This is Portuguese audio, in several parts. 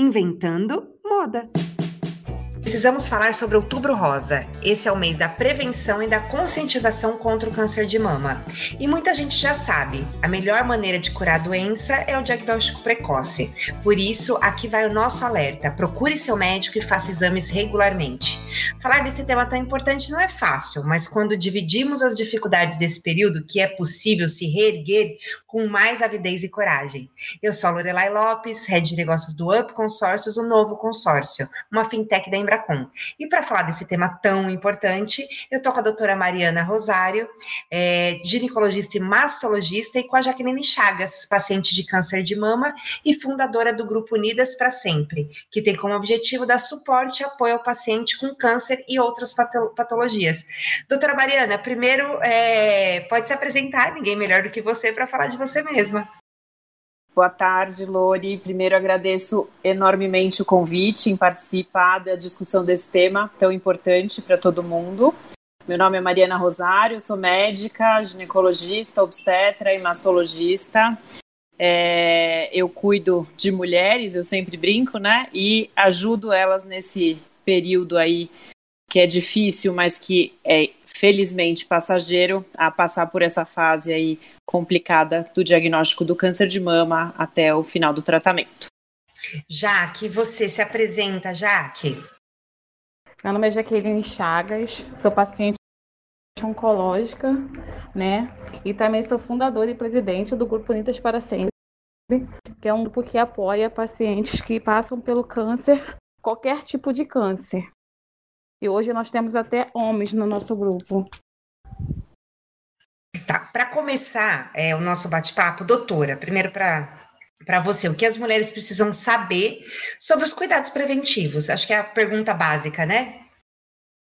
Inventando Moda. Precisamos falar sobre Outubro Rosa. Esse é o mês da prevenção e da conscientização contra o câncer de mama. E muita gente já sabe, a melhor maneira de curar a doença é o diagnóstico precoce. Por isso, aqui vai o nosso alerta: procure seu médico e faça exames regularmente. Falar desse tema tão importante não é fácil, mas quando dividimos as dificuldades desse período, que é possível se reerguer com mais avidez e coragem. Eu sou a Lorelai Lopes, head de negócios do Up Consórcios, o novo consórcio, uma fintech da Embracon. E para falar desse tema tão importante, eu estou com a doutora Mariana Rosário, é, ginecologista e mastologista, e com a Jaqueline Chagas, paciente de câncer de mama e fundadora do Grupo Unidas para Sempre, que tem como objetivo dar suporte e apoio ao paciente com câncer e outras patologias. Doutora Mariana, primeiro, é, pode se apresentar, ninguém melhor do que você para falar de você mesma. Boa tarde, Lori. Primeiro agradeço enormemente o convite em participar da discussão desse tema tão importante para todo mundo. Meu nome é Mariana Rosário, sou médica, ginecologista, obstetra e mastologista. É, eu cuido de mulheres, eu sempre brinco, né? E ajudo elas nesse período aí que é difícil, mas que é felizmente passageiro, a passar por essa fase aí complicada do diagnóstico do câncer de mama até o final do tratamento. Jaque, você se apresenta, Jaque? Meu nome é Jaqueline Chagas, sou paciente oncológica, né? E também sou fundadora e presidente do Grupo Unidas para Sempre, que é um grupo que apoia pacientes que passam pelo câncer, qualquer tipo de câncer. E hoje nós temos até homens no nosso grupo. Tá, para começar é, o nosso bate-papo, doutora, primeiro para para você, o que as mulheres precisam saber sobre os cuidados preventivos? Acho que é a pergunta básica, né?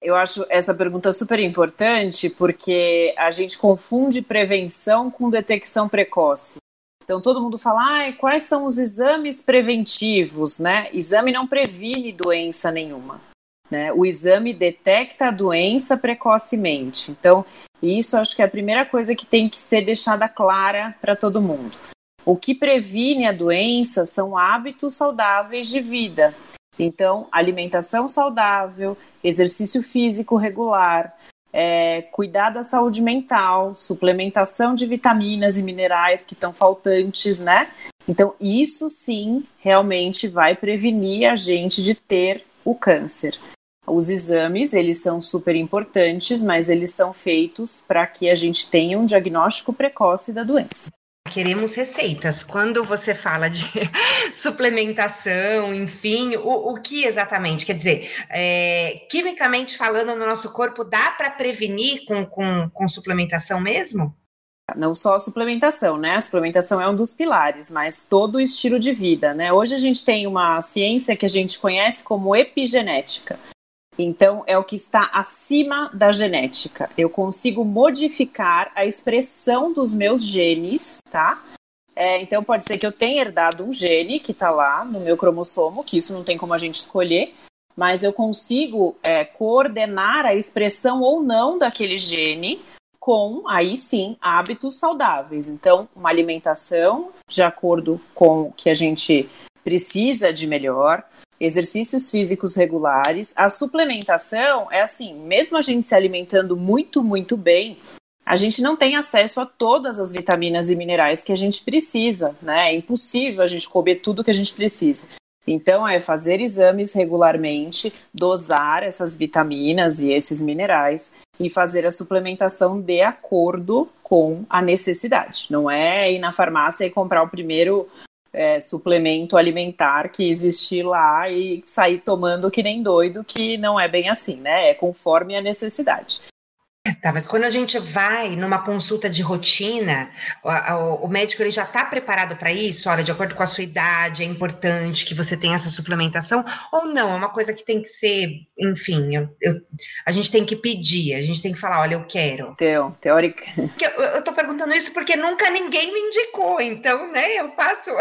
Eu acho essa pergunta super importante porque a gente confunde prevenção com detecção precoce. Então todo mundo fala, ah, quais são os exames preventivos, né? Exame não previne doença nenhuma. Né? O exame detecta a doença precocemente. Então, isso acho que é a primeira coisa que tem que ser deixada clara para todo mundo. O que previne a doença são hábitos saudáveis de vida. Então, alimentação saudável, exercício físico regular, é, cuidar da saúde mental, suplementação de vitaminas e minerais que estão faltantes, né? Então, isso sim realmente vai prevenir a gente de ter o câncer. Os exames, eles são super importantes, mas eles são feitos para que a gente tenha um diagnóstico precoce da doença. Queremos receitas. Quando você fala de suplementação, enfim, o, o que exatamente? Quer dizer, é, quimicamente falando, no nosso corpo, dá para prevenir com, com, com suplementação mesmo? Não só a suplementação, né? A suplementação é um dos pilares, mas todo o estilo de vida, né? Hoje a gente tem uma ciência que a gente conhece como epigenética. Então, é o que está acima da genética. Eu consigo modificar a expressão dos meus genes, tá? É, então, pode ser que eu tenha herdado um gene que está lá no meu cromossomo, que isso não tem como a gente escolher, mas eu consigo é, coordenar a expressão ou não daquele gene com, aí sim, hábitos saudáveis. Então, uma alimentação de acordo com o que a gente precisa de melhor, exercícios físicos regulares. A suplementação é assim, mesmo a gente se alimentando muito, muito bem, a gente não tem acesso a todas as vitaminas e minerais que a gente precisa, né? É impossível a gente comer tudo que a gente precisa. Então, é fazer exames regularmente, dosar essas vitaminas e esses minerais e fazer a suplementação de acordo com a necessidade. Não é ir na farmácia e comprar o primeiro é, suplemento alimentar que existir lá e sair tomando que nem doido, que não é bem assim, né? É conforme a necessidade. Tá, mas quando a gente vai numa consulta de rotina, o, o médico ele já está preparado para isso? Olha, de acordo com a sua idade, é importante que você tenha essa suplementação? Ou não? É uma coisa que tem que ser, enfim, eu, eu, a gente tem que pedir, a gente tem que falar, olha, eu quero. Teórica. Eu, estou perguntando isso porque nunca ninguém me indicou, então, né, eu faço.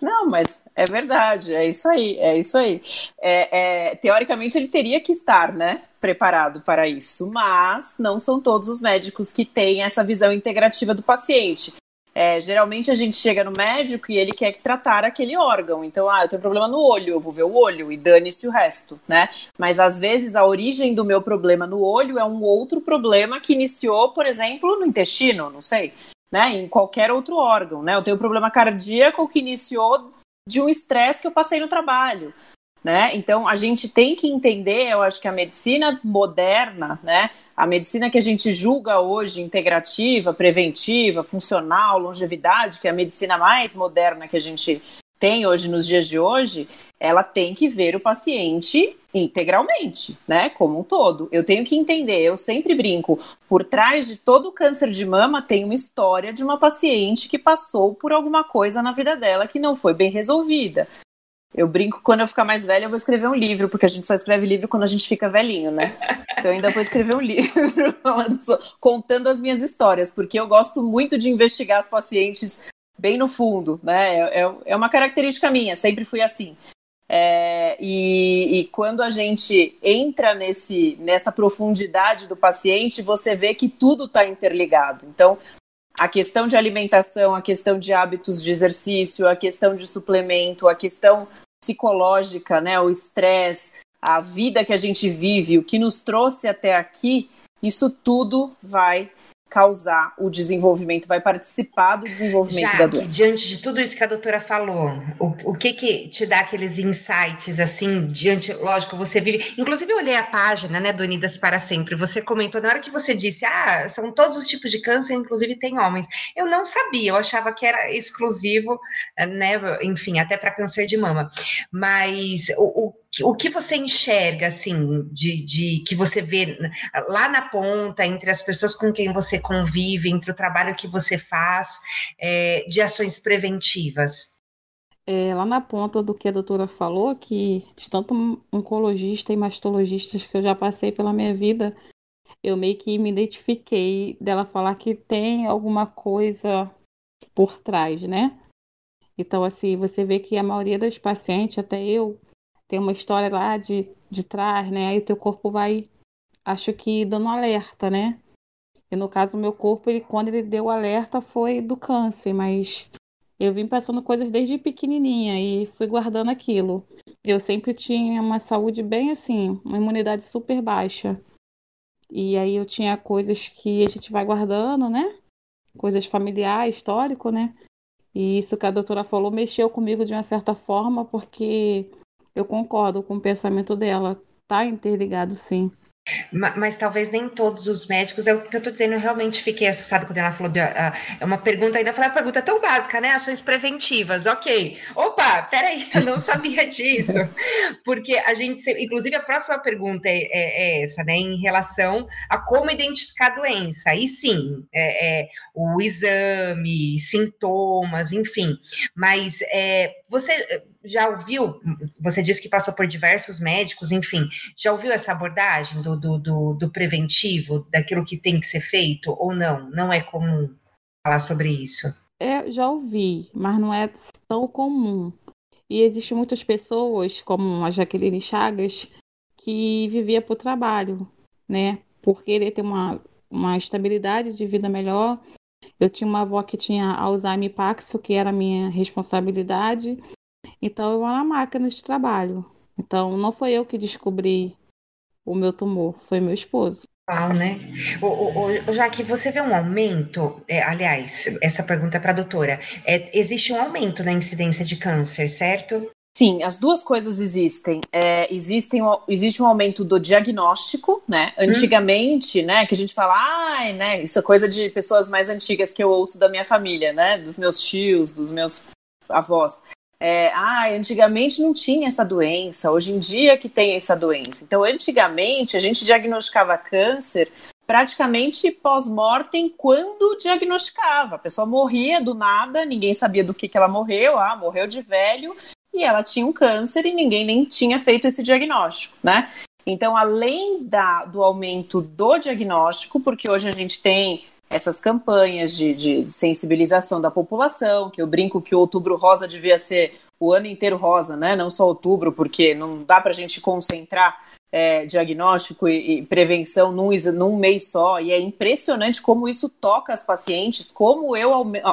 Não, mas é verdade, é isso aí, é isso aí. É, é, teoricamente ele teria que estar, né, preparado para isso, mas não são todos os médicos que têm essa visão integrativa do paciente. É, geralmente a gente chega no médico e ele quer tratar aquele órgão. Então, ah, eu tenho problema no olho, eu vou ver o olho e dane-se o resto, né? Mas às vezes a origem do meu problema no olho é um outro problema que iniciou, por exemplo, no intestino, não sei, né? Em qualquer outro órgão, né? Eu tenho problema cardíaco que iniciou de um estresse que eu passei no trabalho. Né? Então a gente tem que entender, eu acho que a medicina moderna, né? A medicina que a gente julga hoje integrativa, preventiva, funcional, longevidade, que é a medicina mais moderna que a gente tem hoje nos dias de hoje, ela tem que ver o paciente integralmente, né, como um todo. Eu tenho que entender, eu sempre brinco, por trás de todo o câncer de mama tem uma história de uma paciente que passou por alguma coisa na vida dela que não foi bem resolvida. Eu brinco quando eu ficar mais velha, eu vou escrever um livro, porque a gente só escreve livro quando a gente fica velhinho, né? Então eu ainda vou escrever um livro contando as minhas histórias, porque eu gosto muito de investigar as pacientes bem no fundo, né? É, é, é uma característica minha, sempre fui assim. É, e, e, quando a gente entra nesse, nessa profundidade do paciente, você vê que tudo está interligado. Então, a questão de alimentação, a questão de hábitos de exercício, a questão de suplemento, a questão psicológica, né, o estresse, a vida que a gente vive, o que nos trouxe até aqui, isso tudo vai causar o desenvolvimento, vai participar do desenvolvimento Já, da doença. Diante de tudo isso que a doutora falou, o, o que que te dá aqueles insights assim, diante, lógico, você vive. Inclusive, eu olhei a página, né, do Unidas para Sempre. Você comentou na hora que você disse, ah, são todos os tipos de câncer, inclusive tem homens. Eu não sabia, eu achava que era exclusivo, né, enfim, até para câncer de mama. Mas o, o o que você enxerga, assim, de, de, que você vê lá na ponta, entre as pessoas com quem você convive, entre o trabalho que você faz, é, de ações preventivas? É, lá na ponta do que a doutora falou, que de tanto oncologista e mastologistas que eu já passei pela minha vida, eu meio que me identifiquei dela falar que tem alguma coisa por trás, né? Então, assim, você vê que a maioria das pacientes, até eu, tem uma história lá de, de trás, né? Aí o teu corpo vai, acho que dando alerta, né? E no caso, o meu corpo, ele, quando ele deu alerta, foi do câncer, mas eu vim passando coisas desde pequenininha e fui guardando aquilo. Eu sempre tinha uma saúde bem assim, uma imunidade super baixa. E aí eu tinha coisas que a gente vai guardando, né? Coisas familiares, histórico, né? E isso que a doutora falou mexeu comigo de uma certa forma, porque eu concordo com o pensamento dela. Tá interligado, sim. Mas, mas, talvez nem todos os médicos, é o que eu estou dizendo, eu realmente fiquei assustada quando ela falou de, uh, é uma pergunta ainda, falei, uma pergunta tão básica, né? Ações preventivas, ok. Opa, peraí, eu não sabia disso. Porque a gente, inclusive a próxima pergunta é, é, é essa, né? Em relação a como identificar a doença. E sim, é, é o exame, sintomas, enfim. Mas é, você já ouviu, você disse que passou por diversos médicos, enfim, já ouviu essa abordagem do, do, do, do, preventivo, daquilo que tem que ser feito, ou não? Não é comum falar sobre isso? É, já ouvi, mas não é tão comum. E existem muitas pessoas, como a Jaqueline Chagas, que vivia por trabalho, né? Por querer ter uma, uma estabilidade de vida melhor. Eu tinha uma avó que tinha Alzheimer e Paxo, que era minha responsabilidade. Então eu vou na máquina de trabalho. Então não foi eu que descobri o meu tumor, foi meu esposo. Uau, né? O, o, o, já que você vê um aumento, é, aliás, essa pergunta é para a doutora, é, existe um aumento na incidência de câncer, certo? Sim, as duas coisas existem. É, existem existe um aumento do diagnóstico, né? Hum. Antigamente, hum. né, que a gente fala, ai, né, isso é coisa de pessoas mais antigas que eu ouço da minha família, né? Dos meus tios, dos meus avós é, ah, antigamente não tinha essa doença, hoje em dia que tem essa doença. Então, antigamente a gente diagnosticava câncer praticamente pós-mortem quando diagnosticava. A pessoa morria do nada, ninguém sabia do que, que ela morreu, ah, morreu de velho, e ela tinha um câncer e ninguém nem tinha feito esse diagnóstico, né? Então, além da, do aumento do diagnóstico, porque hoje a gente tem essas campanhas de, de, sensibilização da população, que eu brinco que o outubro rosa devia ser o ano inteiro rosa, né? Não só outubro, porque não dá para a gente concentrar é, diagnóstico e, e, prevenção num, num mês só, e é impressionante como isso toca as pacientes, como eu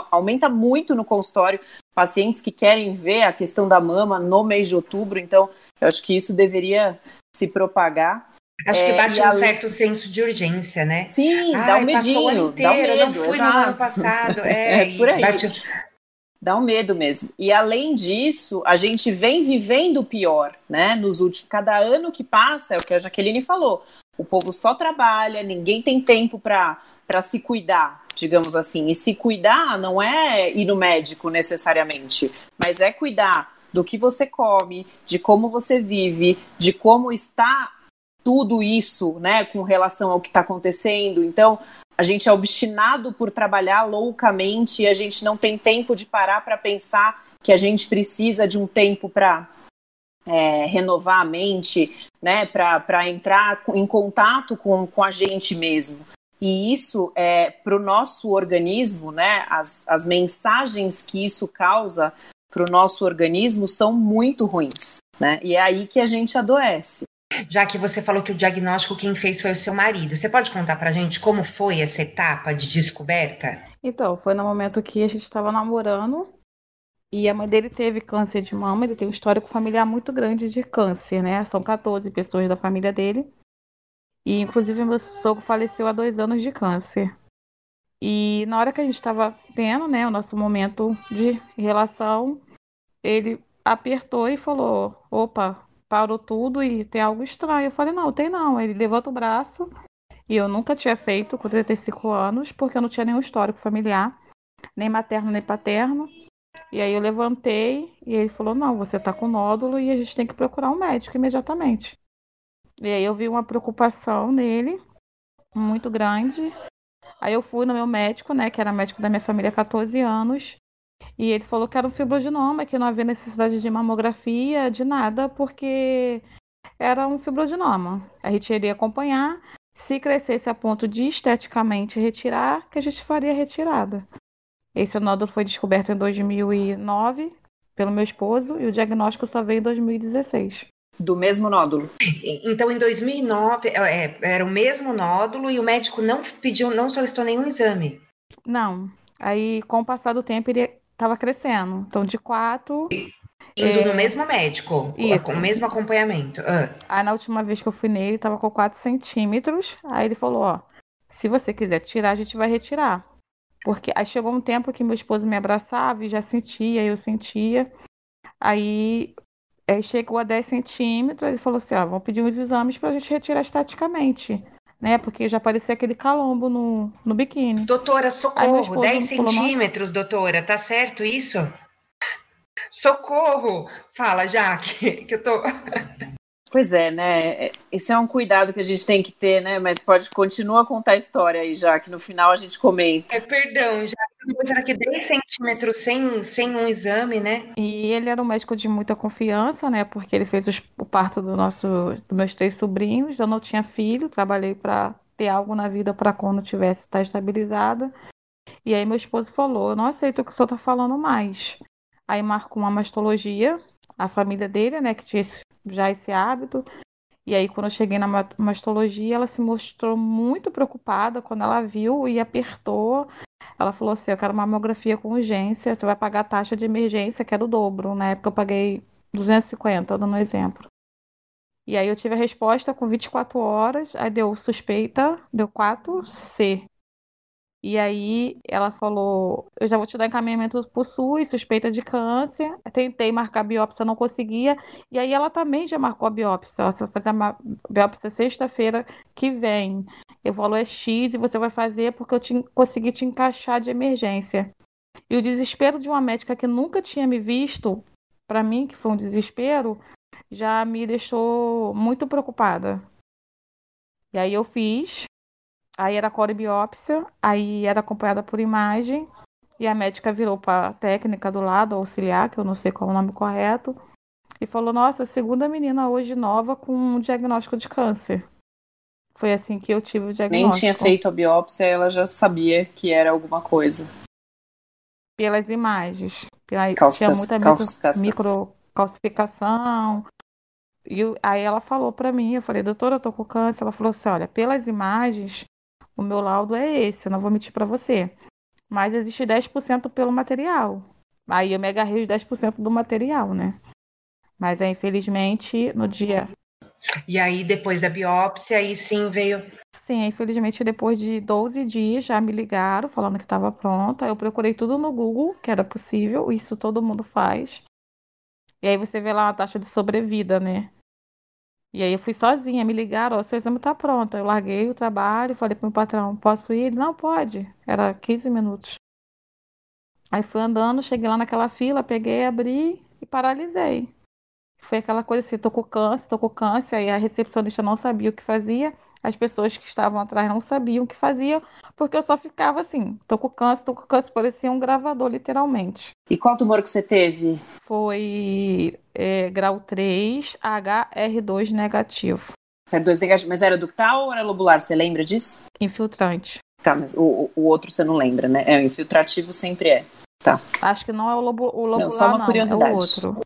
aumenta muito no consultório pacientes que querem ver a questão da mama no mês de outubro, então eu acho que isso deveria se propagar. Acho que é, bate um a... certo senso de urgência, né? Sim, Ai, dá um medinho, inteiro, dá um medo, não fui exato. no ano passado. É, é por aí. Bate... Dá um medo mesmo. E além disso, a gente vem vivendo pior, né? Nos últimos, cada ano que passa, é o que a Jaqueline falou. O povo só trabalha, ninguém tem tempo para se cuidar, digamos assim. E se cuidar não é ir no médico necessariamente, mas é cuidar do que você come, de como você vive, de como está tudo isso, né, com relação ao que está acontecendo. Então, a gente é obstinado por trabalhar loucamente e a gente não tem tempo de parar para pensar que a gente precisa de um tempo para é, renovar a mente, né, para entrar em contato com, com a gente mesmo. E isso é para o nosso organismo, né? As, as mensagens que isso causa para o nosso organismo são muito ruins, né? E é aí que a gente adoece. Já que você falou que o diagnóstico quem fez foi o seu marido, você pode contar pra gente como foi essa etapa de descoberta? Então, foi no momento que a gente estava namorando e a mãe dele teve câncer de mama, ele tem um histórico familiar muito grande de câncer, né? São 14 pessoas da família dele. E inclusive meu sogro faleceu há dois anos de câncer. E na hora que a gente estava tendo, né, o nosso momento de relação, ele apertou e falou: opa, parou tudo e tem algo estranho. Eu falei, não, tem não. Ele levanta o braço e eu nunca tinha feito com 35 anos, porque eu não tinha nenhum histórico familiar, nem materno nem paterno. E aí eu levantei e ele falou, não, você tá com nódulo e a gente tem que procurar um médico imediatamente. E aí eu vi uma preocupação nele, muito grande. Aí eu fui no meu médico, né, que era médico da minha família há 14 anos, e ele falou que era um fibroadenoma, que não havia necessidade de mamografia, de nada, porque era um fibroadenoma. A gente iria acompanhar. Se crescesse a ponto de esteticamente retirar, que a gente faria retirada. Esse nódulo foi descoberto em 2009 pelo meu esposo e o diagnóstico só veio em 2016. Do mesmo nódulo. Então, em 2009, é, é, era o mesmo nódulo e o médico não pediu, não solicitou nenhum exame. Não. Aí, com o passar do tempo, ele estava crescendo. Então, de quatro. Indo é... no mesmo médico, Isso. com o mesmo acompanhamento. Ah. Aí, na última vez que eu fui nele, estava com 4 centímetros. Aí ele falou: Ó, se você quiser tirar, a gente vai retirar. Porque aí chegou um tempo que meu esposo me abraçava e já sentia, eu sentia. Aí, aí chegou a 10 centímetros, ele falou assim: Ó, vamos pedir uns exames para a gente retirar esteticamente né? Porque já parecia aquele calombo no, no biquíni. Doutora, socorro, 10 centímetros, doutora, tá certo isso? Socorro! Fala, Jaque, que eu tô. Pois é, né? Esse é um cuidado que a gente tem que ter, né? Mas pode continuar a contar a história aí, já que no final a gente comenta. É, perdão, já será que 10 centímetros sem, sem um exame, né? E ele era um médico de muita confiança, né? Porque ele fez os, o parto do nosso, dos meus três sobrinhos. Eu não tinha filho, trabalhei para ter algo na vida para quando tivesse estar estabilizada. E aí meu esposo falou: Eu não aceito o que o senhor está falando mais. Aí marcou uma mastologia, a família dele, né, que tinha esse já esse hábito. E aí, quando eu cheguei na mastologia, ela se mostrou muito preocupada quando ela viu e apertou. Ela falou assim: Eu quero uma mamografia com urgência, você vai pagar a taxa de emergência, que era o dobro. Na época eu paguei 250, dando um exemplo. E aí eu tive a resposta com 24 horas, aí deu suspeita, deu 4C. E aí ela falou: Eu já vou te dar encaminhamento pro SUS, suspeita de câncer. Tentei marcar biópsia, não conseguia. E aí ela também já marcou a biópsia. Você vai fazer a biópsia sexta-feira que vem. O valor é X e você vai fazer porque eu te, consegui te encaixar de emergência. E o desespero de uma médica que nunca tinha me visto, para mim, que foi um desespero, já me deixou muito preocupada. E aí eu fiz, Aí era core biópsia, aí era acompanhada por imagem, e a médica virou para a técnica do lado, auxiliar, que eu não sei qual é o nome correto, e falou: Nossa, segunda menina hoje nova com um diagnóstico de câncer. Foi assim que eu tive o diagnóstico. Nem tinha feito a biópsia, ela já sabia que era alguma coisa. Pelas imagens. Pela... Tinha muita micro, micro calcificação, E aí ela falou para mim, eu falei, doutora, eu tô com câncer. Ela falou assim, olha, pelas imagens, o meu laudo é esse, eu não vou mentir para você. Mas existe 10% pelo material. Aí eu me agarrei os 10% do material, né? Mas aí, infelizmente, no dia. E aí, depois da biópsia, aí sim veio. Sim, infelizmente, depois de 12 dias já me ligaram falando que estava pronta. Eu procurei tudo no Google, que era possível, isso todo mundo faz. E aí você vê lá a taxa de sobrevida, né? E aí eu fui sozinha, me ligaram, ó, seu exame tá pronto. Eu larguei o trabalho, falei pro meu patrão, posso ir? Não, pode. Era 15 minutos. Aí fui andando, cheguei lá naquela fila, peguei, abri e paralisei. Foi aquela coisa assim, tô com câncer, tô com câncer, aí a recepcionista não sabia o que fazia, as pessoas que estavam atrás não sabiam o que faziam, porque eu só ficava assim, tô com câncer, tô com câncer, parecia um gravador, literalmente. E qual tumor que você teve? Foi é, grau 3, HR2 negativo. HR2 negativo, mas era ductal ou era lobular, você lembra disso? Infiltrante. Tá, mas o, o outro você não lembra, né? É, o infiltrativo sempre é. Tá. Acho que não é o, lobo, o lobular, não, só uma não, curiosidade. é o outro.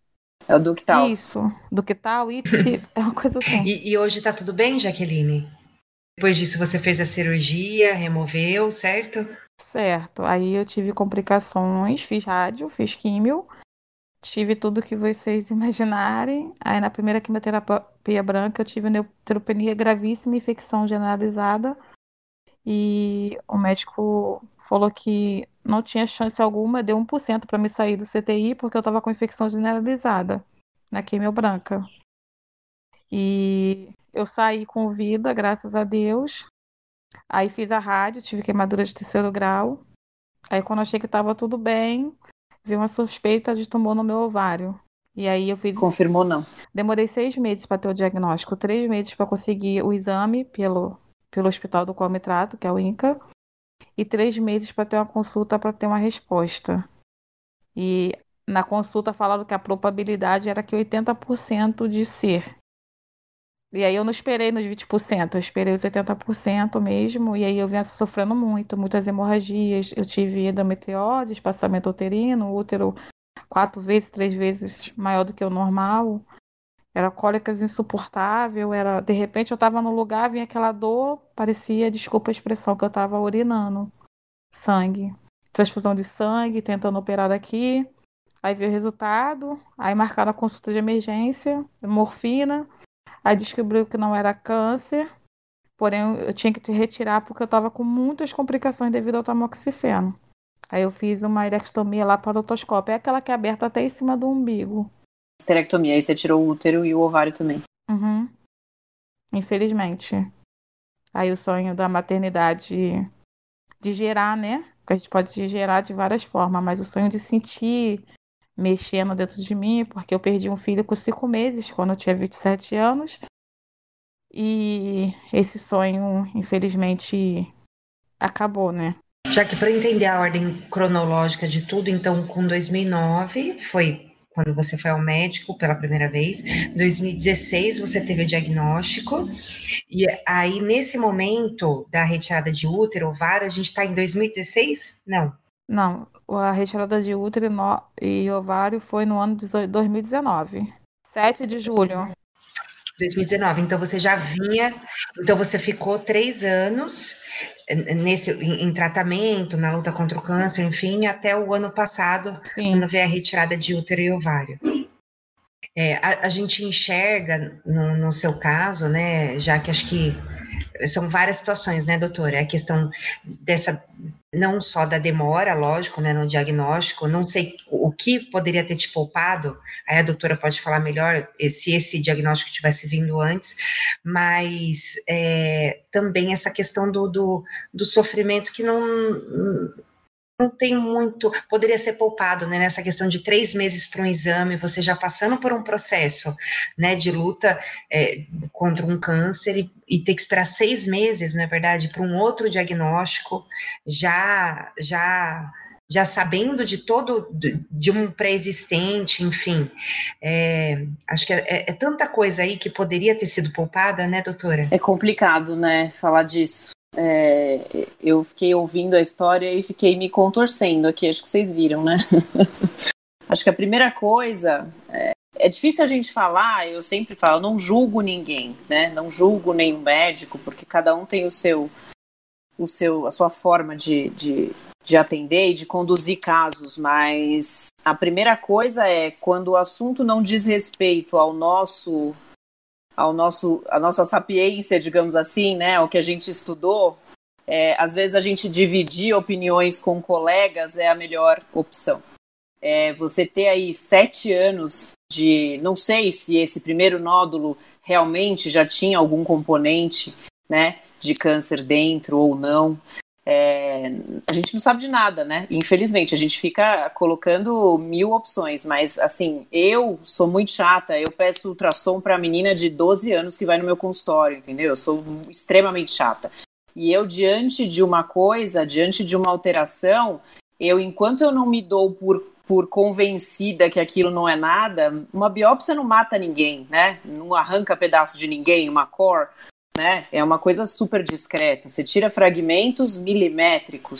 É o ductal. Isso, ductal, isso, é uma coisa assim. E, e hoje tá tudo bem, Jaqueline? Depois disso você fez a cirurgia, removeu, certo? Certo. Aí eu tive complicações, fiz rádio, fiz químio, tive tudo que vocês imaginarem. Aí na primeira quimioterapia branca eu tive neutropenia gravíssima, infecção generalizada. E o médico falou que não tinha chance alguma, deu 1% para me sair do CTI porque eu estava com infecção generalizada na quimio branca. E eu saí com vida, graças a Deus. Aí fiz a rádio, tive queimadura de terceiro grau. Aí quando achei que estava tudo bem, vi uma suspeita de tumor no meu ovário. E aí eu fiz. Confirmou não? Demorei seis meses para ter o diagnóstico, três meses para conseguir o exame pelo, pelo hospital do qual me trato, que é o INCA, e três meses para ter uma consulta para ter uma resposta. E na consulta falaram que a probabilidade era que 80% de ser. E aí eu não esperei nos 20%, eu esperei os 80% mesmo, e aí eu vinha sofrendo muito, muitas hemorragias, eu tive endometriose, espaçamento uterino, útero quatro vezes, três vezes maior do que o normal, era cólicas insuportável, era, de repente eu estava no lugar, vinha aquela dor, parecia, desculpa a expressão, que eu estava urinando. Sangue. Transfusão de sangue, tentando operar daqui, aí veio o resultado, aí marcaram a consulta de emergência, morfina, Aí descobriu que não era câncer, porém eu tinha que te retirar porque eu estava com muitas complicações devido ao tamoxifeno. Aí eu fiz uma erectomia lá para o otoscópio, é aquela que é aberta até em cima do umbigo. Esterectomia, aí você tirou o útero e o ovário também. Uhum. Infelizmente. Aí o sonho da maternidade de gerar, né? Porque a gente pode gerar de várias formas, mas o sonho de sentir mexendo dentro de mim, porque eu perdi um filho com cinco meses, quando eu tinha 27 anos. E esse sonho, infelizmente, acabou, né? Já que para entender a ordem cronológica de tudo, então com 2009 foi quando você foi ao médico pela primeira vez. 2016 você teve o diagnóstico. E aí nesse momento da retirada de útero, ovário, a gente está em 2016? Não. Não, a retirada de útero e ovário foi no ano de 2019, 7 de julho. 2019. Então você já vinha, então você ficou três anos nesse em, em, tratamento, na luta contra o câncer, enfim, até o ano passado, Sim. quando veio a retirada de útero e ovário. É, a, a, gente enxerga no, no seu caso, né, já que acho que são várias situações, né, doutora? A questão dessa, não só da demora, lógico, né, no diagnóstico, não sei o que poderia ter te poupado, aí a doutora pode falar melhor se esse diagnóstico tivesse vindo antes, mas é, também essa questão do, do, do sofrimento que não não tem muito, poderia ser poupado, né, nessa questão de três meses para um exame, você já passando por um processo, né, de luta é, contra um câncer e, e, ter que esperar seis meses, na é verdade, para um outro diagnóstico, já, já, já sabendo de todo, de um pré-existente, enfim, é, acho que é, é, é tanta coisa aí que poderia ter sido poupada, né, doutora? É complicado, né, falar disso. É, eu fiquei ouvindo a história e fiquei me contorcendo aqui, acho que vocês viram, né? acho que a primeira coisa é, é difícil a gente falar, eu sempre falo, não julgo ninguém, né? Não julgo nenhum médico, porque cada um tem o seu, o seu, a sua forma de, de, de atender e de conduzir casos, mas a primeira coisa é quando o assunto não diz respeito ao nosso ao nosso a nossa sapiência, digamos assim, né, o que a gente estudou, é, às vezes a gente dividir opiniões com colegas é a melhor opção. É, você ter aí sete anos de, não sei se esse primeiro nódulo realmente já tinha algum componente, né, de câncer dentro ou não. É, a gente não sabe de nada, né? Infelizmente, a gente fica colocando mil opções, mas assim, eu sou muito chata, eu peço ultrassom para a menina de 12 anos que vai no meu consultório, entendeu? Eu sou extremamente chata. E eu, diante de uma coisa, diante de uma alteração, eu, enquanto eu não me dou por, por convencida que aquilo não é nada, uma biópsia não mata ninguém, né? Não arranca pedaço de ninguém, uma core né? É uma coisa super discreta. Você tira fragmentos milimétricos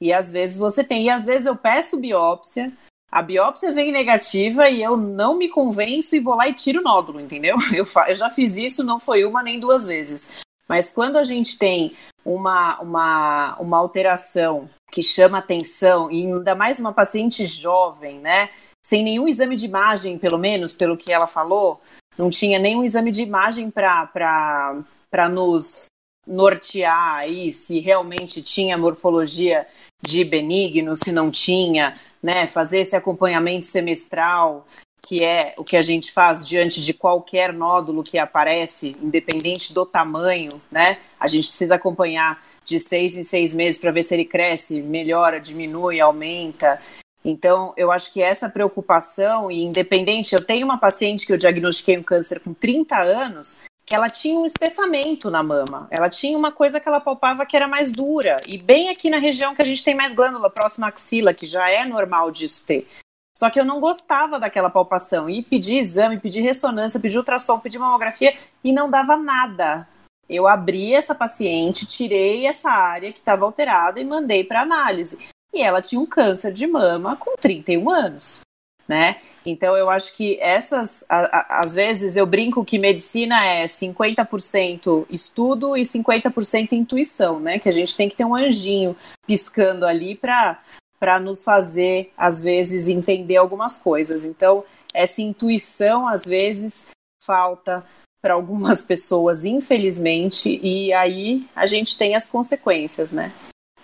e às vezes você tem. E às vezes eu peço biópsia, a biópsia vem negativa e eu não me convenço e vou lá e tiro o nódulo, entendeu? Eu, eu já fiz isso, não foi uma nem duas vezes. Mas quando a gente tem uma, uma, uma alteração que chama atenção, e ainda mais uma paciente jovem, né? Sem nenhum exame de imagem, pelo menos, pelo que ela falou, não tinha nenhum exame de imagem para para nos nortear aí se realmente tinha morfologia de benigno, se não tinha, né? Fazer esse acompanhamento semestral, que é o que a gente faz diante de qualquer nódulo que aparece, independente do tamanho, né? A gente precisa acompanhar de seis em seis meses para ver se ele cresce, melhora, diminui, aumenta. Então, eu acho que essa preocupação, e independente, eu tenho uma paciente que eu diagnostiquei um câncer com 30 anos, ela tinha um espessamento na mama. Ela tinha uma coisa que ela palpava que era mais dura. E bem aqui na região que a gente tem mais glândula, próxima à axila, que já é normal disso ter. Só que eu não gostava daquela palpação. E pedi exame, pedi ressonância, pedi ultrassom, pedi mamografia e não dava nada. Eu abri essa paciente, tirei essa área que estava alterada e mandei para análise. E ela tinha um câncer de mama com 31 anos, né? Então, eu acho que essas, a, a, às vezes, eu brinco que medicina é 50% estudo e 50% intuição, né? Que a gente tem que ter um anjinho piscando ali para nos fazer, às vezes, entender algumas coisas. Então, essa intuição, às vezes, falta para algumas pessoas, infelizmente, e aí a gente tem as consequências, né?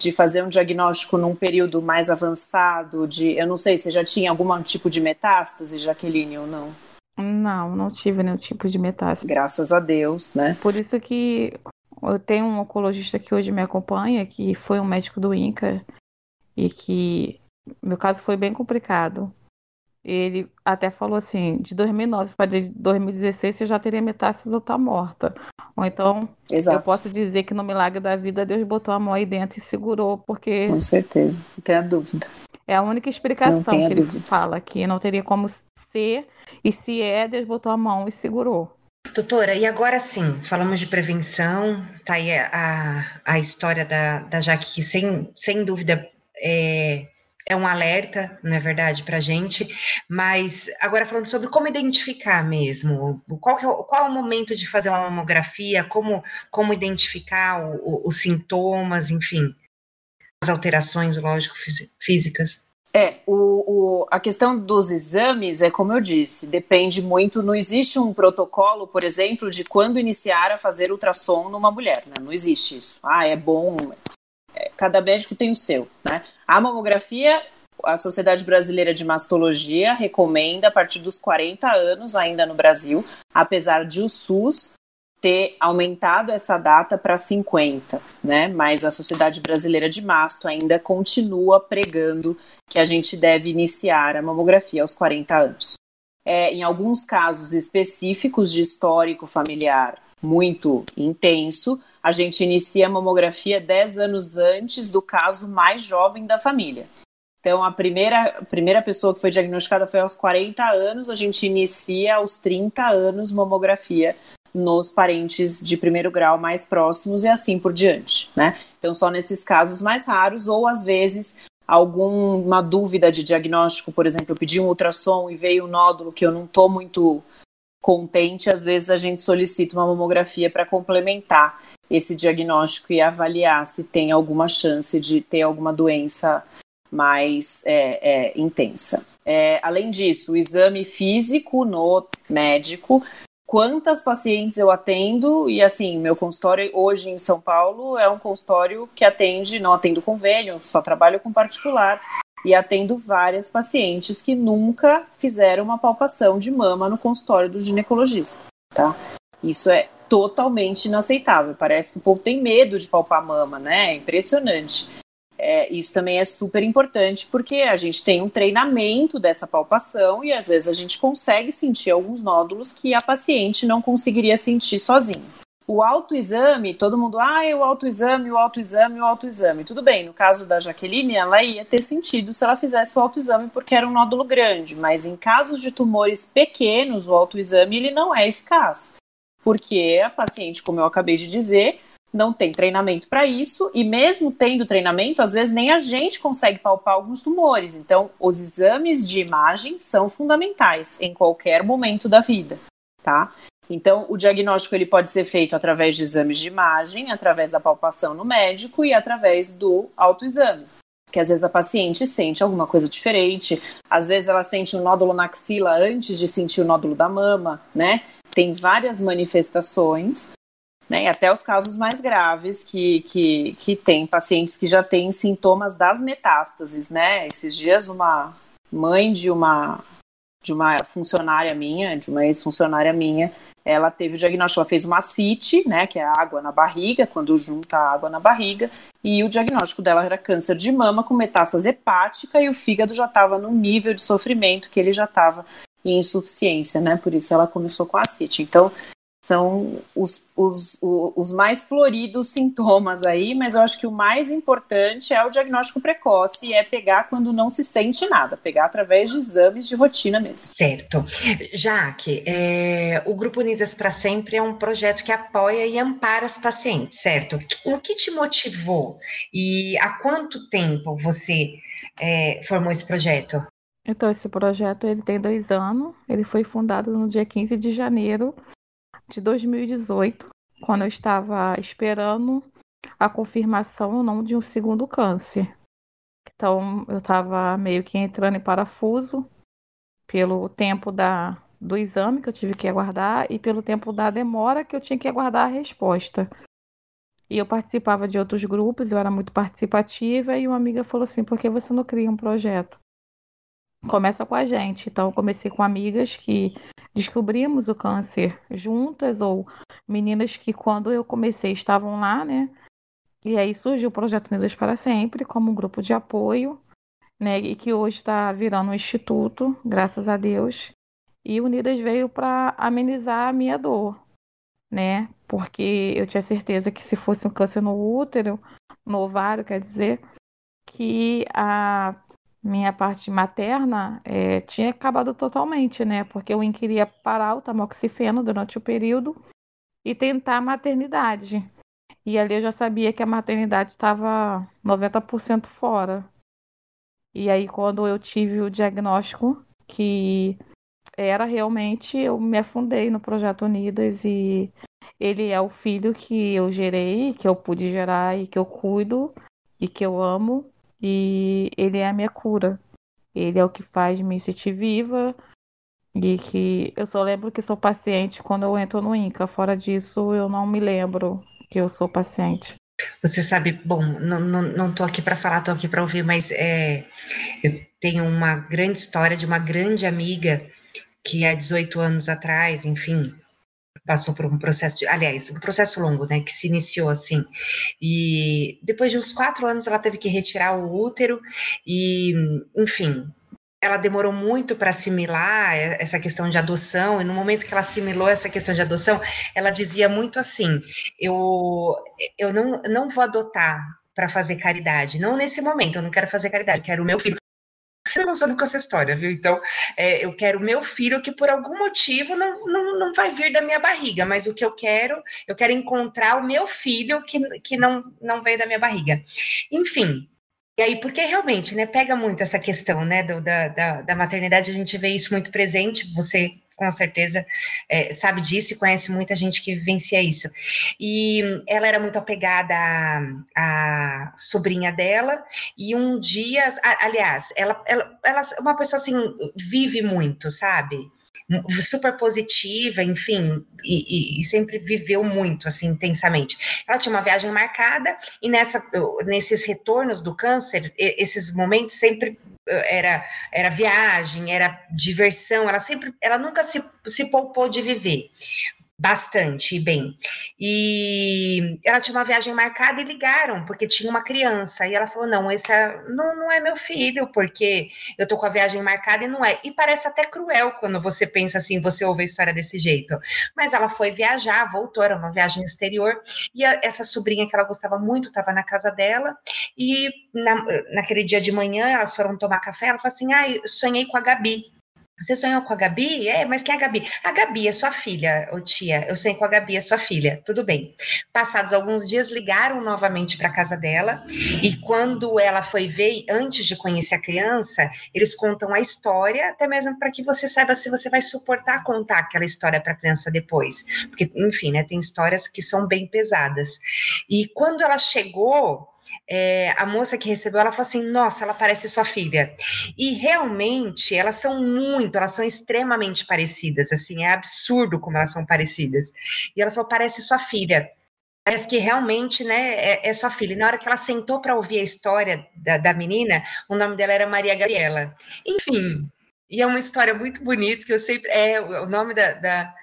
De fazer um diagnóstico num período mais avançado, de, eu não sei, você já tinha algum tipo de metástase, Jaqueline, ou não? Não, não tive nenhum tipo de metástase. Graças a Deus, né? Por isso que eu tenho um oncologista que hoje me acompanha, que foi um médico do INCA, e que meu caso foi bem complicado. Ele até falou assim, de 2009 para 2016 você já teria metástase ou tá morta. Ou então, Exato. eu posso dizer que no milagre da vida Deus botou a mão aí dentro e segurou, porque... Com certeza, não tenho dúvida. É a única explicação que ele fala, que não teria como ser, e se é, Deus botou a mão e segurou. Doutora, e agora sim, falamos de prevenção, tá aí a, a história da, da Jaque, que sem, sem dúvida é, é um alerta, não é verdade, para a gente. Mas agora falando sobre como identificar mesmo, qual, é o, qual é o momento de fazer uma mamografia, como, como identificar o, o, os sintomas, enfim, as alterações, lógico, físicas. É, o, o, a questão dos exames é como eu disse, depende muito. Não existe um protocolo, por exemplo, de quando iniciar a fazer ultrassom numa mulher, né? Não existe isso. Ah, é bom, cada médico tem o seu, né? A mamografia, a Sociedade Brasileira de Mastologia recomenda a partir dos 40 anos ainda no Brasil, apesar de o SUS ter aumentado essa data para 50, né? Mas a Sociedade Brasileira de Masto ainda continua pregando que a gente deve iniciar a mamografia aos 40 anos. É, em alguns casos específicos de histórico familiar muito intenso, a gente inicia a mamografia 10 anos antes do caso mais jovem da família. Então, a primeira, a primeira pessoa que foi diagnosticada foi aos 40 anos, a gente inicia aos 30 anos mamografia nos parentes de primeiro grau mais próximos e assim por diante, né? Então, só nesses casos mais raros, ou às vezes alguma dúvida de diagnóstico, por exemplo, eu pedi um ultrassom e veio um nódulo que eu não estou muito contente, às vezes a gente solicita uma mamografia para complementar esse diagnóstico e avaliar se tem alguma chance de ter alguma doença mais é, é, intensa. É, além disso, o exame físico no médico, quantas pacientes eu atendo, e assim, meu consultório hoje em São Paulo é um consultório que atende, não atendo convênio, só trabalho com particular, e atendo várias pacientes que nunca fizeram uma palpação de mama no consultório do ginecologista, tá? Isso é totalmente inaceitável. Parece que o povo tem medo de palpar mama, né? É impressionante. É, isso também é super importante porque a gente tem um treinamento dessa palpação e às vezes a gente consegue sentir alguns nódulos que a paciente não conseguiria sentir sozinha. O autoexame, todo mundo, ah, é o autoexame, o autoexame, o autoexame. Tudo bem, no caso da Jaqueline, ela ia ter sentido se ela fizesse o autoexame porque era um nódulo grande, mas em casos de tumores pequenos, o autoexame ele não é eficaz. Porque a paciente, como eu acabei de dizer, não tem treinamento para isso, e mesmo tendo treinamento, às vezes nem a gente consegue palpar alguns tumores. Então, os exames de imagem são fundamentais em qualquer momento da vida, tá? Então, o diagnóstico ele pode ser feito através de exames de imagem, através da palpação no médico e através do autoexame. Que às vezes a paciente sente alguma coisa diferente, às vezes ela sente um nódulo na axila antes de sentir o nódulo da mama, né? Tem várias manifestações, né? Até os casos mais graves que, que, que tem pacientes que já têm sintomas das metástases, né? Esses dias uma mãe de uma de uma funcionária minha, de uma ex-funcionária minha, ela teve o diagnóstico, ela fez uma CIT, né, que é água na barriga, quando junta água na barriga, e o diagnóstico dela era câncer de mama com metástase hepática e o fígado já estava no nível de sofrimento que ele já estava em insuficiência, né, por isso ela começou com a CIT. Então, são os, os, os mais floridos sintomas aí, mas eu acho que o mais importante é o diagnóstico precoce e é pegar quando não se sente nada, pegar através de exames de rotina mesmo. Certo. Jaque, é, o Grupo Unidas para Sempre é um projeto que apoia e ampara as pacientes, certo? O que te motivou e há quanto tempo você é, formou esse projeto? Então, esse projeto ele tem dois anos, ele foi fundado no dia 15 de janeiro de 2018, quando eu estava esperando a confirmação ou não de um segundo câncer. Então, eu estava meio que entrando em parafuso pelo tempo da, do exame que eu tive que aguardar e pelo tempo da demora que eu tinha que aguardar a resposta. E eu participava de outros grupos, eu era muito participativa, e uma amiga falou assim: por que você não cria um projeto? Começa com a gente. Então, eu comecei com amigas que descobrimos o câncer juntas, ou meninas que, quando eu comecei, estavam lá, né? E aí surgiu o Projeto Unidas para Sempre, como um grupo de apoio, né? E que hoje está virando um instituto, graças a Deus. E Unidas veio para amenizar a minha dor, né? Porque eu tinha certeza que se fosse um câncer no útero, no ovário, quer dizer, que a minha parte materna é, tinha acabado totalmente, né? Porque eu queria parar o tamoxifeno durante o período e tentar a maternidade. E ali eu já sabia que a maternidade estava 90% fora. E aí, quando eu tive o diagnóstico que era realmente, eu me afundei no Projeto Unidas e ele é o filho que eu gerei, que eu pude gerar e que eu cuido e que eu amo e ele é a minha cura. Ele é o que faz me sentir viva e que eu só lembro que sou paciente quando eu entro no INCA. Fora disso, eu não me lembro que eu sou paciente. Você sabe, bom, não, não, não tô aqui para falar, tô aqui para ouvir, mas é, eu tenho uma grande história de uma grande amiga que há 18 anos atrás, enfim, passou por um processo, de, aliás, um processo longo, né, que se iniciou assim. E depois de uns quatro anos ela teve que retirar o útero e, enfim, ela demorou muito para assimilar essa questão de adoção, e no momento que ela assimilou essa questão de adoção, ela dizia muito assim: eu, eu não, não vou adotar para fazer caridade, não nesse momento, eu não quero fazer caridade, quero o meu filho eu com essa história, viu? Então, é, eu quero meu filho que por algum motivo não, não, não vai vir da minha barriga, mas o que eu quero, eu quero encontrar o meu filho que, que não, não veio da minha barriga. Enfim, E aí, porque realmente, né, pega muito essa questão, né, do, da, da, da maternidade, a gente vê isso muito presente, você com certeza é, sabe disso e conhece muita gente que vivencia isso. E ela era muito apegada à, à sobrinha dela, e um dia, aliás, ela, ela, ela é uma pessoa assim, vive muito, sabe? super positiva, enfim, e, e, sempre viveu muito assim intensamente. Ela tinha uma viagem marcada e nessa, nesses retornos do câncer, esses momentos sempre era era viagem, era diversão, ela sempre, ela nunca se, se poupou de viver bastante bem. E ela tinha uma viagem marcada e ligaram, porque tinha uma criança. E ela falou: não, esse é, não, não é meu filho, porque eu tô com a viagem marcada e não é. E parece até cruel quando você pensa assim, você ouve a história desse jeito. Mas ela foi viajar, voltou, era uma viagem exterior, e a, essa sobrinha que ela gostava muito estava na casa dela, e na, naquele dia de manhã elas foram tomar café, ela falou assim: ah, sonhei com a Gabi. Você sonhou com a Gabi? É, mas quem é a Gabi? A Gabi é sua filha, ô tia. Eu sonhei com a Gabi, é sua filha. Tudo bem. Passados alguns dias, ligaram novamente para casa dela. E quando ela foi ver, antes de conhecer a criança, eles contam a história, até mesmo para que você saiba se você vai suportar contar aquela história para a criança depois. Porque, enfim, né, tem histórias que são bem pesadas. E quando ela chegou, é, a moça que recebeu, ela falou assim: Nossa, ela parece sua filha. E realmente, elas são muito, elas são extremamente parecidas, assim, é absurdo como elas são parecidas. E ela falou: Parece sua filha. Parece que realmente, né, é, é sua filha. E na hora que ela sentou para ouvir a história da, da menina, o nome dela era Maria Gabriela. Enfim, e é uma história muito bonita, que eu sempre. É, o nome da, da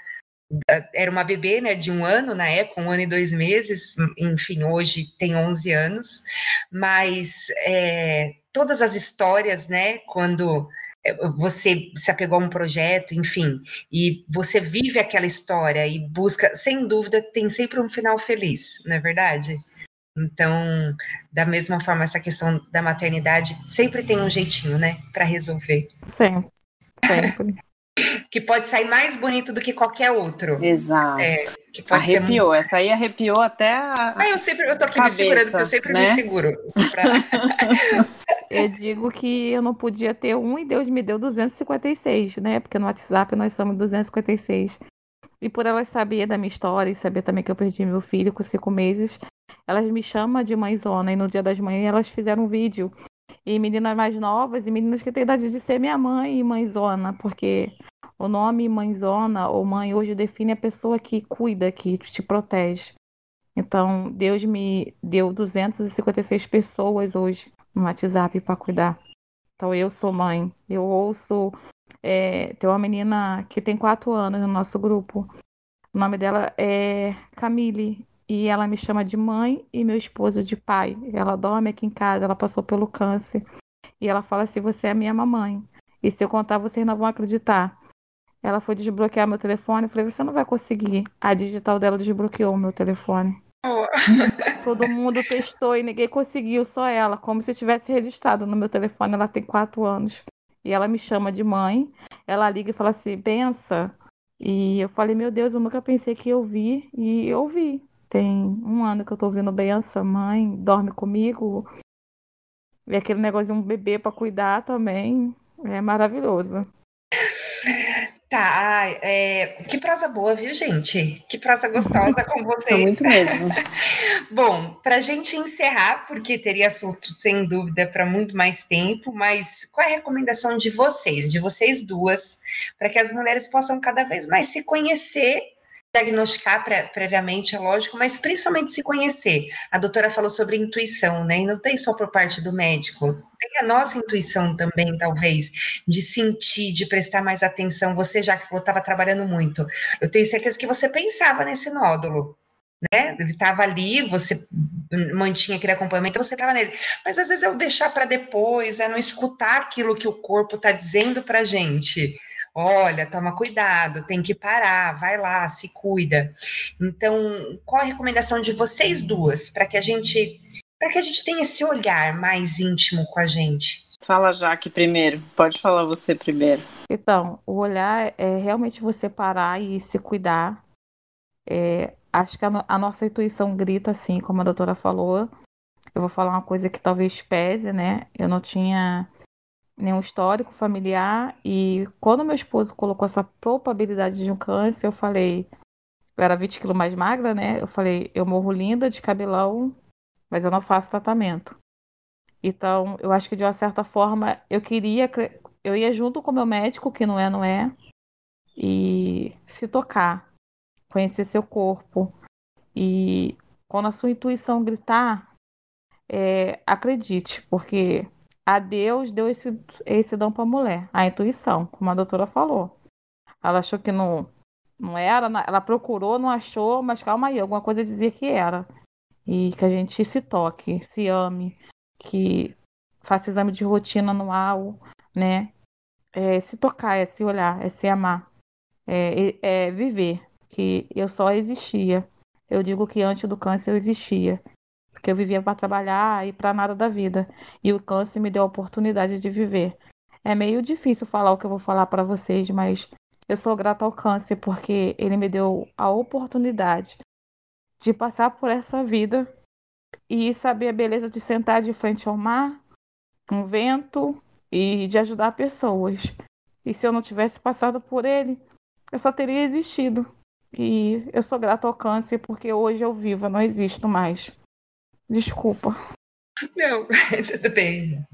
era uma bebê, né, de um ano na época, um ano e dois meses, enfim, hoje tem 11 anos, mas é, todas as histórias, né, quando é, você se apegou a um projeto, enfim, e você vive aquela história e busca, sem dúvida, tem sempre um final feliz, não é verdade? Então, da mesma forma, essa questão da maternidade sempre tem um jeitinho, né, para resolver. Sempre, sempre que pode sair mais bonito do que qualquer outro. Exato. É, arrepiou, essa aí arrepiou até a. Ah, eu sempre, eu tô aqui cabeça, me segurando, eu sempre né? me seguro. Pra... eu digo que eu não podia ter um e Deus me deu 256, né? Porque no WhatsApp nós somos 256. E por elas saber da minha história e saber também que eu perdi meu filho com cinco meses, elas me chamam de mãezona. E no dia das mães elas fizeram um vídeo. E meninas mais novas e meninas que têm idade de ser minha mãe e mãezona, porque o nome mãezona ou mãe hoje define a pessoa que cuida, que te protege. Então, Deus me deu 256 pessoas hoje no WhatsApp para cuidar. Então, eu sou mãe. Eu ouço. É, tem uma menina que tem quatro anos no nosso grupo. O nome dela é Camille. E ela me chama de mãe e meu esposo de pai. Ela dorme aqui em casa, ela passou pelo câncer. E ela fala assim: Você é minha mamãe. E se eu contar, vocês não vão acreditar. Ela foi desbloquear meu telefone. Eu falei, você não vai conseguir. A digital dela desbloqueou meu telefone. Oh. Todo mundo testou e ninguém conseguiu, só ela, como se tivesse registrado no meu telefone. Ela tem quatro anos. E ela me chama de mãe. Ela liga e fala assim: bença. E eu falei: meu Deus, eu nunca pensei que eu vi. E eu vi. Tem um ano que eu tô ouvindo bença, mãe, dorme comigo. E aquele negócio de um bebê para cuidar também. É maravilhoso. Tá, é, que prosa boa, viu, gente? Que prosa gostosa com vocês. São muito mesmo. Bom, para a gente encerrar, porque teria assunto sem dúvida para muito mais tempo, mas qual é a recomendação de vocês, de vocês duas, para que as mulheres possam cada vez mais se conhecer diagnosticar previamente, é lógico, mas principalmente se conhecer. A doutora falou sobre intuição, né? E não tem só por parte do médico, tem a nossa intuição também, talvez, de sentir, de prestar mais atenção. Você já que estava trabalhando muito, eu tenho certeza que você pensava nesse nódulo. Né? Ele estava ali, você mantinha aquele acompanhamento, você estava nele. Mas às vezes é o deixar para depois, é não escutar aquilo que o corpo está dizendo para gente olha, toma cuidado, tem que parar, vai lá, se cuida. Então, qual a recomendação de vocês duas para que a gente para que a gente tenha esse olhar mais íntimo com a gente? Fala, Jaque, primeiro. Pode falar você primeiro. Então, o olhar é realmente você parar e se cuidar. É, acho que a, a, nossa intuição grita assim, como a doutora falou. eu vou falar uma coisa que talvez pese, né? Eu não tinha nenhum histórico familiar e quando meu esposo colocou essa probabilidade de um câncer, eu falei, eu era 20 quilos mais magra, né? Eu falei, eu morro linda de cabelão, mas eu não faço tratamento. Então, eu acho que de uma certa forma eu queria, eu ia junto com o meu médico, que não é, não é, e se tocar, conhecer seu corpo. E quando a sua intuição gritar, é, acredite, porque a Deus deu esse, esse dom para a mulher, a intuição, como a doutora falou. Ela achou que não, não era, ela procurou, não achou, mas calma aí, alguma coisa dizia que era. E que a gente se toque, se ame, que faça exame de rotina anual, né? É, se tocar, é se olhar, é se amar, é, é, é viver, que eu só existia. Eu digo que antes do câncer eu existia porque eu vivia para trabalhar e para nada da vida. E o câncer me deu a oportunidade de viver. É meio difícil falar o que eu vou falar para vocês, mas eu sou grata ao câncer porque ele me deu a oportunidade de passar por essa vida e saber a beleza de sentar de frente ao mar, um vento e de ajudar pessoas. E se eu não tivesse passado por ele, eu só teria existido. E eu sou grata ao câncer porque hoje eu vivo, eu não existo mais. Desculpa. Não, tudo bem.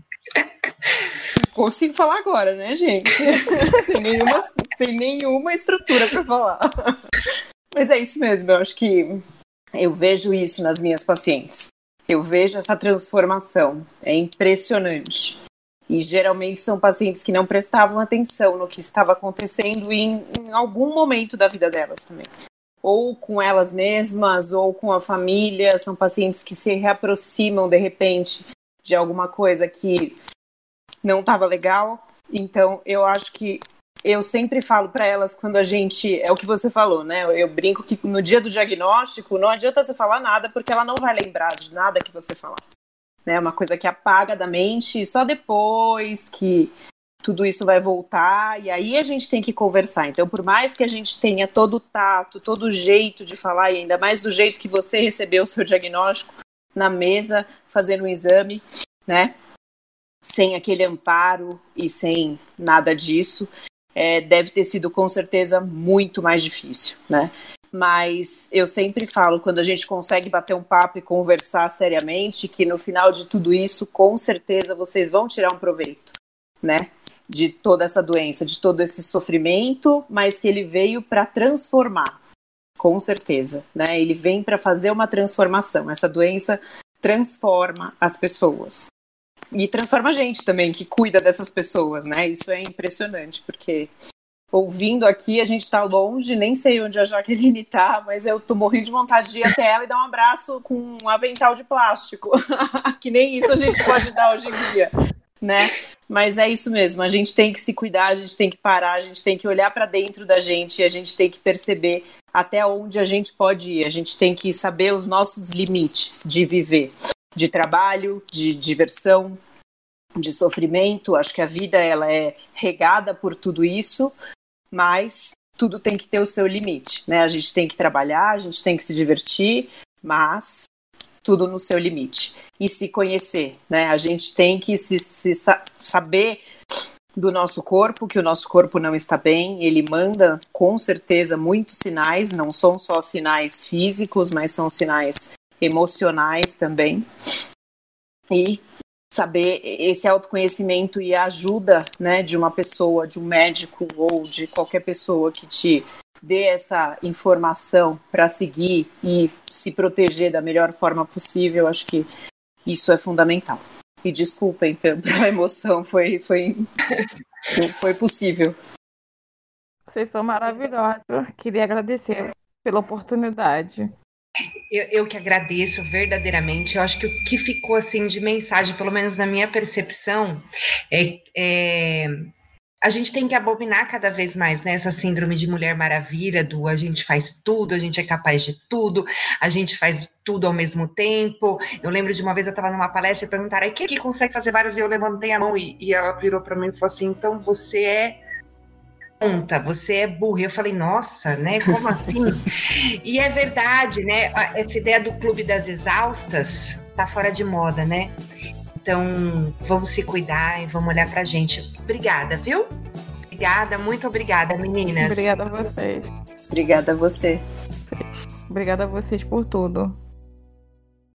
Consigo falar agora, né, gente? sem, nenhuma, sem nenhuma estrutura para falar. Mas é isso mesmo, eu acho que eu vejo isso nas minhas pacientes. Eu vejo essa transformação. É impressionante. E geralmente são pacientes que não prestavam atenção no que estava acontecendo em, em algum momento da vida delas também ou com elas mesmas, ou com a família. São pacientes que se reaproximam de repente de alguma coisa que não estava legal. Então, eu acho que eu sempre falo para elas quando a gente. É o que você falou, né? Eu brinco que no dia do diagnóstico não adianta você falar nada, porque ela não vai lembrar de nada que você falar. Né? É uma coisa que apaga da mente e só depois que tudo isso vai voltar e aí a gente tem que conversar. Então, por mais que a gente tenha todo o tato, todo o jeito de falar, e ainda mais do jeito que você recebeu o seu diagnóstico na mesa, fazendo um exame, né? Sem aquele amparo e sem nada disso, é, deve ter sido com certeza muito mais difícil, né? Mas eu sempre falo, quando a gente consegue bater um papo e conversar seriamente, que no final de tudo isso, com certeza vocês vão tirar um proveito, né? De toda essa doença, de todo esse sofrimento, mas que ele veio para transformar, com certeza, né? Ele vem para fazer uma transformação. Essa doença transforma as pessoas. E transforma a gente também, que cuida dessas pessoas, né? Isso é impressionante, porque ouvindo aqui, a gente está longe, nem sei onde a Jaqueline está, mas eu tô morrendo de vontade de ir até ela e dar um abraço com um avental de plástico. que nem isso a gente pode dar hoje em dia né? Mas é isso mesmo, a gente tem que se cuidar, a gente tem que parar, a gente tem que olhar para dentro da gente, a gente tem que perceber até onde a gente pode ir, a gente tem que saber os nossos limites de viver, de trabalho, de diversão, de sofrimento. Acho que a vida ela é regada por tudo isso, mas tudo tem que ter o seu limite, né? A gente tem que trabalhar, a gente tem que se divertir, mas tudo no seu limite e se conhecer, né? A gente tem que se, se saber do nosso corpo, que o nosso corpo não está bem, ele manda com certeza muitos sinais, não são só sinais físicos, mas são sinais emocionais também. E saber esse autoconhecimento e a ajuda, né, de uma pessoa, de um médico ou de qualquer pessoa que te dê essa informação para seguir e se proteger da melhor forma possível, acho que isso é fundamental. E desculpem pela emoção, foi, foi, foi possível. Vocês são maravilhosos. Queria agradecer pela oportunidade. Eu, eu, que agradeço verdadeiramente. Eu acho que o que ficou assim de mensagem, pelo menos na minha percepção, é, é a gente tem que abominar cada vez mais né, essa síndrome de mulher maravilha, do a gente faz tudo, a gente é capaz de tudo, a gente faz tudo ao mesmo tempo. Eu lembro de uma vez eu estava numa palestra e perguntaram, quem que consegue fazer várias? E eu levantei a mão e, e ela virou para mim e falou assim, então você é tonta, você é burra. Eu falei, nossa, né? Como assim? e é verdade, né? Essa ideia do clube das exaustas tá fora de moda, né? Então, vamos se cuidar e vamos olhar pra gente. Obrigada, viu? Obrigada, muito obrigada, meninas. Obrigada a vocês. Obrigada a você. Obrigada a vocês por tudo.